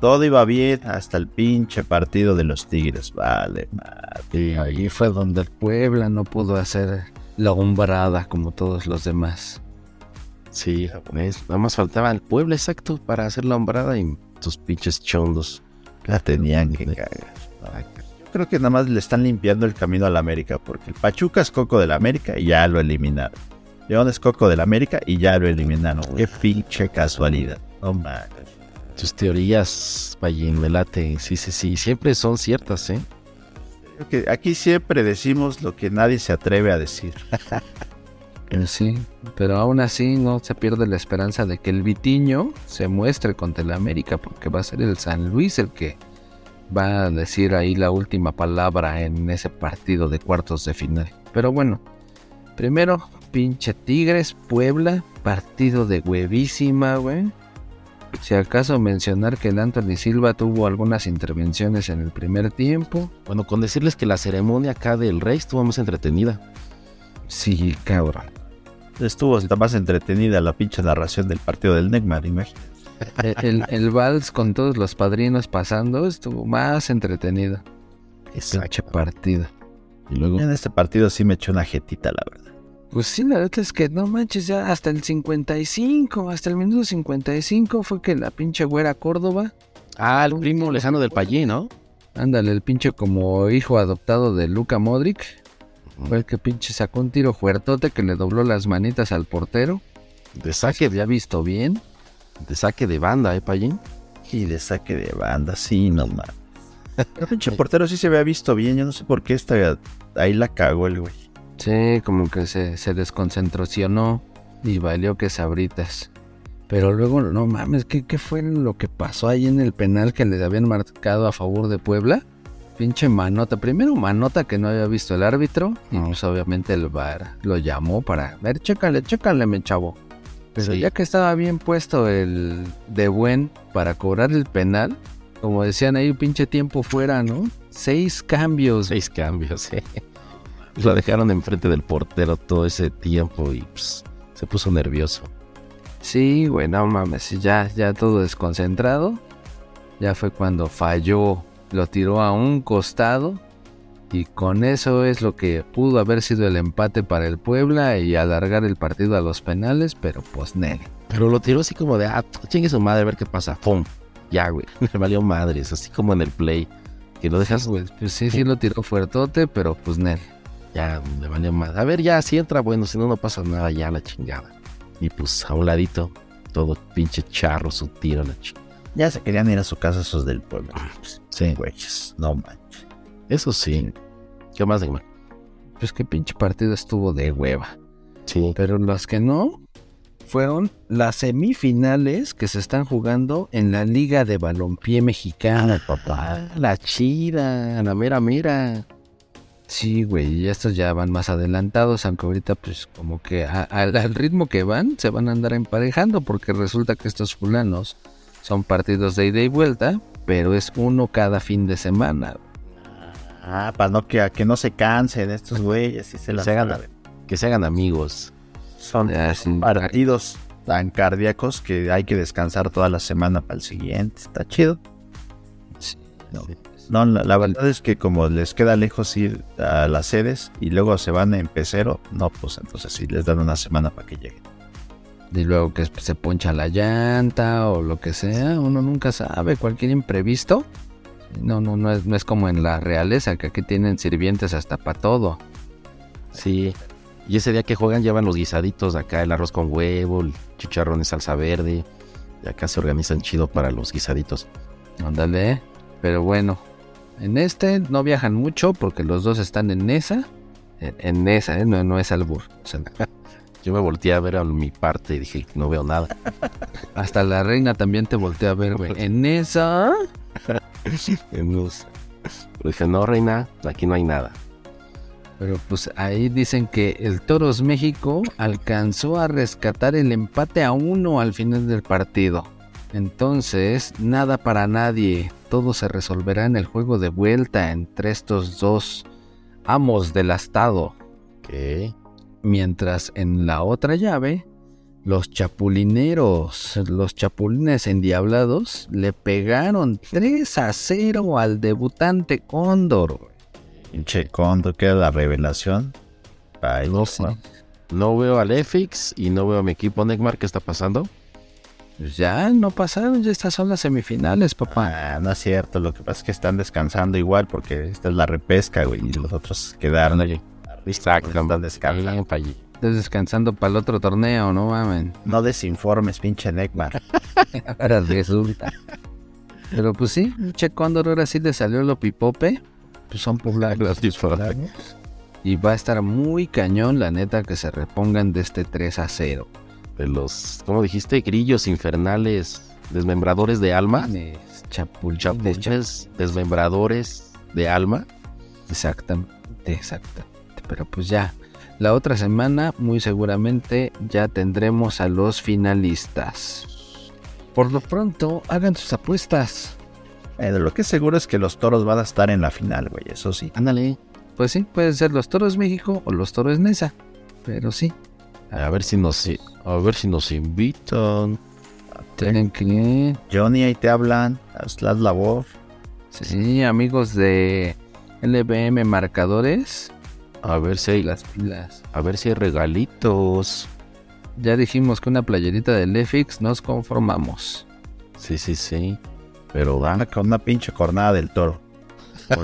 Todo iba bien hasta el pinche partido de los Tigres. Vale, madre. ahí fue donde el Puebla no pudo hacer la umbrada como todos los demás. Sí, japonés. Nada más faltaba el pueblo exacto para hacer la hombrada y sus pinches chondos. La tenían que cagar. Yo creo que nada más le están limpiando el camino a la América, porque el Pachuca es coco de la América y ya lo eliminaron. León es coco de la América y ya lo eliminaron. Qué pinche casualidad. No mames. Tus teorías, Payín, Melate, sí, sí, sí, siempre son ciertas, ¿eh? Aquí siempre decimos lo que nadie se atreve a decir. Sí, pero aún así no se pierde la esperanza de que el Vitiño se muestre contra el América, porque va a ser el San Luis el que va a decir ahí la última palabra en ese partido de cuartos de final. Pero bueno, primero, pinche Tigres, Puebla, partido de huevísima, güey. Si acaso mencionar que el Anthony Silva tuvo algunas intervenciones en el primer tiempo. Bueno, con decirles que la ceremonia acá del Rey estuvo más entretenida. Sí, cabrón. Estuvo hasta más entretenida la pinche narración del partido del Neymar, imagínate. El, el, vals con todos los padrinos pasando estuvo más entretenido. Esa partida. Y luego. En este partido sí me echó una jetita, la verdad. Pues sí, la verdad es que no manches, ya hasta el 55, hasta el minuto 55 fue que la pinche güera Córdoba. Ah, el primo lejano del Pallín, ¿no? Ándale, el pinche como hijo adoptado de Luca Modric. Fue el que pinche sacó un tiro fuertote que le dobló las manitas al portero. De saque. ¿Ya visto bien? De saque de banda, ¿eh, Payín? Y de saque de banda, sí, no mames. El pinche portero sí se había visto bien. Yo no sé por qué esta, ahí la cagó el güey. Sí, como que se, se desconcentracionó y valió que sabritas. Pero luego, no mames, ¿qué, ¿qué fue lo que pasó ahí en el penal que le habían marcado a favor de Puebla? pinche manota. Primero manota que no había visto el árbitro. Y pues obviamente el VAR lo llamó para ver, chécale, chécale, mi chavo. Pero Sí. ya que estaba bien puesto el de buen para cobrar el penal, como decían ahí, pinche tiempo fuera, ¿no? Seis cambios. Seis cambios, eh. Lo dejaron enfrente del portero todo ese tiempo y pues, se puso nervioso. Sí, güey, no mames, ya, ya todo desconcentrado. Ya fue cuando falló, lo tiró a un costado. Y con eso es lo que pudo haber sido el empate para el Puebla y alargar el partido a los penales, pero pues nene. Pero lo tiró así como de, ah, chingue su madre a ver qué pasa. ¡Pum! Ya, güey. Me valió madres, así como en el play. Que lo dejas, güey. Pues sí, sí lo tiró fuertote, pero pues nene. Ya, me valió madre. A ver, ya, si entra, bueno, si no, no pasa nada, ya la chingada. Y pues a un ladito, todo pinche charro, su tiro, la chingada. Ya se querían ir a su casa esos del pueblo. Sí, Güeyes, no manches. eso sí. ¿Qué más, Neymar? Pues qué pinche partido estuvo de hueva. Sí. Pero las que no fueron las semifinales que se están jugando en la Liga de Balompié Mexicana, papá. La chida, la mera mera. Sí, güey, y estos ya van más adelantados, aunque ahorita pues como que a- al al ritmo que van se van a andar emparejando porque resulta que estos fulanos son partidos de ida y vuelta, pero es uno cada fin de semana. Ah, para no que, que no se cansen estos güeyes y se las Se hagan, que se hagan amigos. Son partidos tan cardíacos que hay que descansar toda la semana para el siguiente. Está chido. sí, No, Sí. No, la, la verdad es que como les queda lejos ir a las sedes y luego se van en pecero, no, pues entonces sí les dan una semana para que lleguen. Y luego que se poncha la llanta o lo que sea, uno nunca sabe, cualquier imprevisto. No, no, no es, no es como en la realeza, que aquí tienen sirvientes hasta para todo. Sí. Y ese día que juegan llevan los guisaditos acá, el arroz con huevo, el chicharrón y salsa verde. Y acá se organizan chido para los guisaditos. Ándale, pero bueno, en este no viajan mucho porque los dos están en esa. En, en esa, ¿eh? no, no es albur. O sea, Yo me volteé a ver a mi parte y dije, no veo nada. hasta la reina también te voltea a ver, güey. En esa. No sé. Pero dije, no, reina, aquí no hay nada. Pero pues ahí dicen que el Toros México alcanzó a rescatar el empate a uno al final del partido. Entonces, nada para nadie. Todo se resolverá en el juego de vuelta entre estos dos amos del astado. ¿Qué? Mientras en la otra llave, los chapulineros, los chapulines endiablados, le pegaron 3 a 0 al debutante Cóndor. Pinche Condo, que era la revelación. Ay, No veo al EFIX y no veo a mi equipo Neymar. ¿Qué está pasando? Pues ya no pasaron, ya estas son las semifinales, papá. Ah, no es cierto, lo que pasa es que están descansando igual porque esta es la repesca, güey, y los otros quedaron allí. Están descansando. Bien, Pallí. Estás descansando para el otro torneo, no mamen. No desinformes, pinche Neymar. Ahora resulta. Pero pues sí, Che Cóndor ahora sí le salió lo pipope. Pues son poblacos. Y va a estar muy cañón, la neta, que se repongan de este 3 a 0. De los, ¿cómo dijiste? Grillos infernales, desmembradores de alma. Chapulines, desmembradores de alma. Exactamente, exactamente. Pero pues ya, la otra semana muy seguramente ya tendremos a los finalistas. Por lo pronto, hagan sus apuestas. Bueno, lo que es seguro es que los toros van a estar en la final, güey, eso sí. Ándale. Pues sí, pueden ser los Toros México o los Toros Nesa. Pero sí, A ver si nos, a ver si nos invitan. tienen que... Johnny, ahí te hablan, haz la labor. Sí, amigos de LBM Marcadores, A ver si hay, las pilas. a ver si hay regalitos. Ya dijimos que una playerita del EFIX nos conformamos. Sí, sí, sí. Pero Anda da. con una pinche cornada del toro.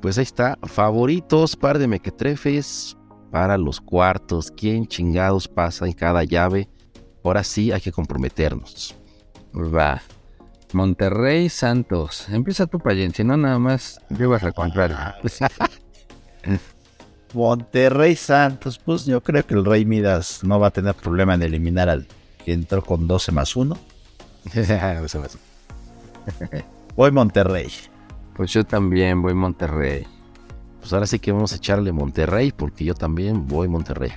Pues ahí está. Favoritos, par de mequetrefes para los cuartos. ¿Quién chingados pasa en cada llave? Ahora sí hay que comprometernos. Va. Monterrey Santos. Empieza tu Payen, si no nada más llevas al contrario. Monterrey Santos, pues yo creo que el Rey Midas no va a tener problema en eliminar al que entró con 12 más 1. Voy Monterrey. Pues yo también voy Monterrey. Pues ahora sí que vamos a echarle Monterrey porque yo también voy Monterrey.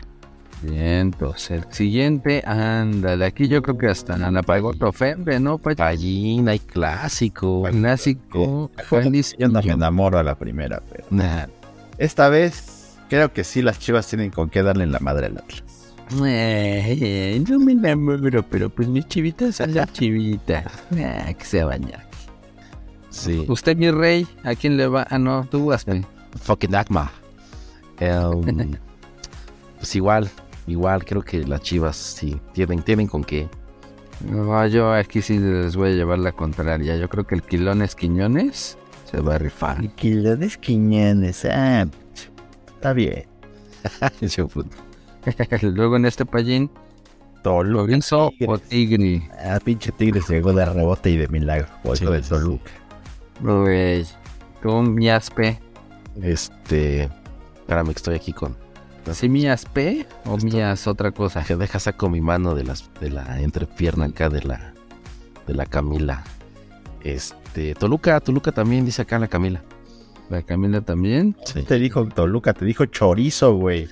Bien, entonces el siguiente, ándale, aquí yo creo que hasta la pagó Fembre, ¿no? Pallín, hay clásico. Clásico. Yo no me enamoro a la primera, pero. Esta vez creo que sí las chivas tienen con qué darle en la madre al Atlas. Eh, no me enamoro, pero pues mis chivitas son las chivitas. Ah, que se baña. Sí. Usted, mi rey, ¿a quién le va? Ah, no, tú hazme. Fucking Agma. Um, pues igual, igual creo que las chivas sí tienen, tienen con qué. No, yo aquí sí les voy a llevar la contraria. Yo creo que el Quilones Quiñones se va a rifar. El Quilones Quiñones, ah, está bien. Luego en este payín, Lorenzo o Tigre. Ah, pinche Tigre se llegó de rebote y de milagro. O eso del Toluca. Güey, tú, miaspe. Este. Espérame, que estoy aquí con. ¿Sí mías P o mías otra cosa? Que deja saco mi mano de las de la entrepierna acá de la de la Camila. Este, Toluca, Toluca también dice acá la Camila. ¿La Camila también? Sí. Te dijo Toluca, te dijo chorizo, güey.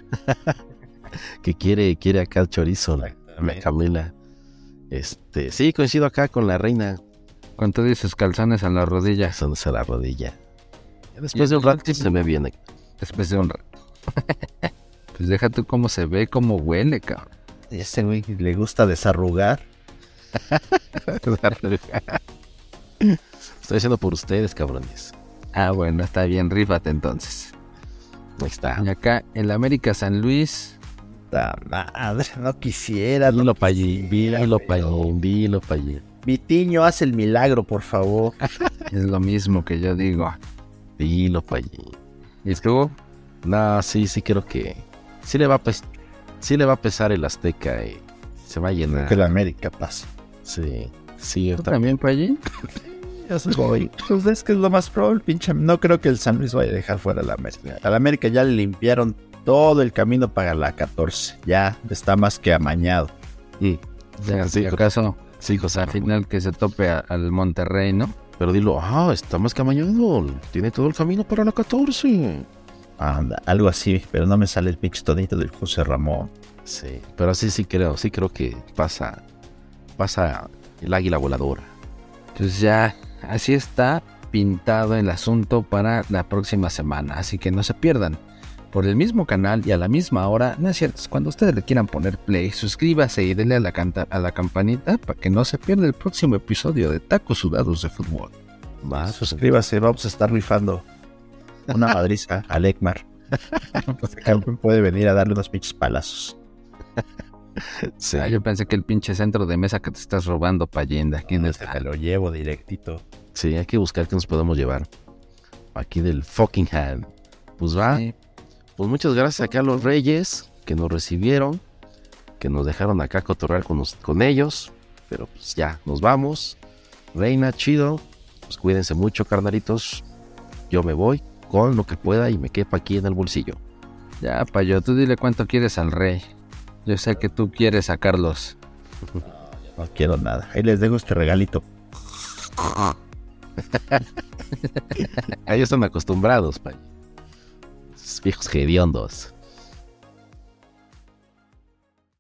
que quiere, quiere acá el chorizo, la, Camila. Este, sí, coincido acá con la reina. ¿Cuánto dices calzones a la rodilla? Calzones a la rodilla. Después de un rato se me viene. Después de un rato. pues deja tú cómo se ve, cómo huele, cabrón. Ese güey le gusta desarrugar. Estoy haciendo por ustedes, cabrones. Ah, bueno, está bien, rífate entonces. Ahí está. Y acá, el América San Luis. madre, no quisiera. Dilo pa' allí, dilo pa' allí, dilo pa' allí. Vitiño, haz el milagro, por favor. es lo mismo que yo digo. Dilo pa' allí. ¿Y tú? No, sí, sí creo que sí le va a, sí le va a pesar el Azteca y se va a llenar. Que el América pasa. Sí, sí. ¿Tú también por allí? Ya se voy. Pues es que es lo más probable, pinche. No creo que el San Luis vaya a dejar fuera la América. A la América ya le limpiaron todo el camino para la 14. Ya está más que amañado. Y ya, sí, acaso, sí, José, al final que se tope al Monterrey, ¿no? Pero dilo, ah, está más que amañado. Tiene todo el camino para la 14. Anda, algo así, pero no me sale el tonito del José Ramón. Sí, pero sí, sí creo, sí creo que pasa, pasa el águila voladora. Entonces ya, así está pintado el asunto para la próxima semana, así que no se pierdan. Por el mismo canal y a la misma hora, no es cierto, cuando ustedes le quieran poner play, suscríbase y denle a la, a la campanita para que no se pierda el próximo episodio de Tacos Sudados de Fútbol. Va, suscríbase, vamos a estar rifando una madriza al Ekmar. puede venir a darle unos pinches palazos. Sí. Ah, yo pensé que el pinche centro de mesa que te estás robando, Payenda, aquí en Te lo llevo directito. Sí, hay que buscar que nos podemos llevar. Aquí del fucking hand. Pues va. Pues muchas gracias acá a los reyes que nos recibieron, que nos dejaron acá cotorrear con, con ellos. Pero pues ya, nos vamos. Reina, chido. Pues cuídense mucho, carnalitos. Yo me voy con lo que pueda y me quepa aquí en el bolsillo. Ya, payo, tú dile cuánto quieres al rey. Yo sé que tú quieres a Carlos. No, quiero nada. Ahí les dejo este regalito. Ellos están acostumbrados, payo. Viejos hediondos.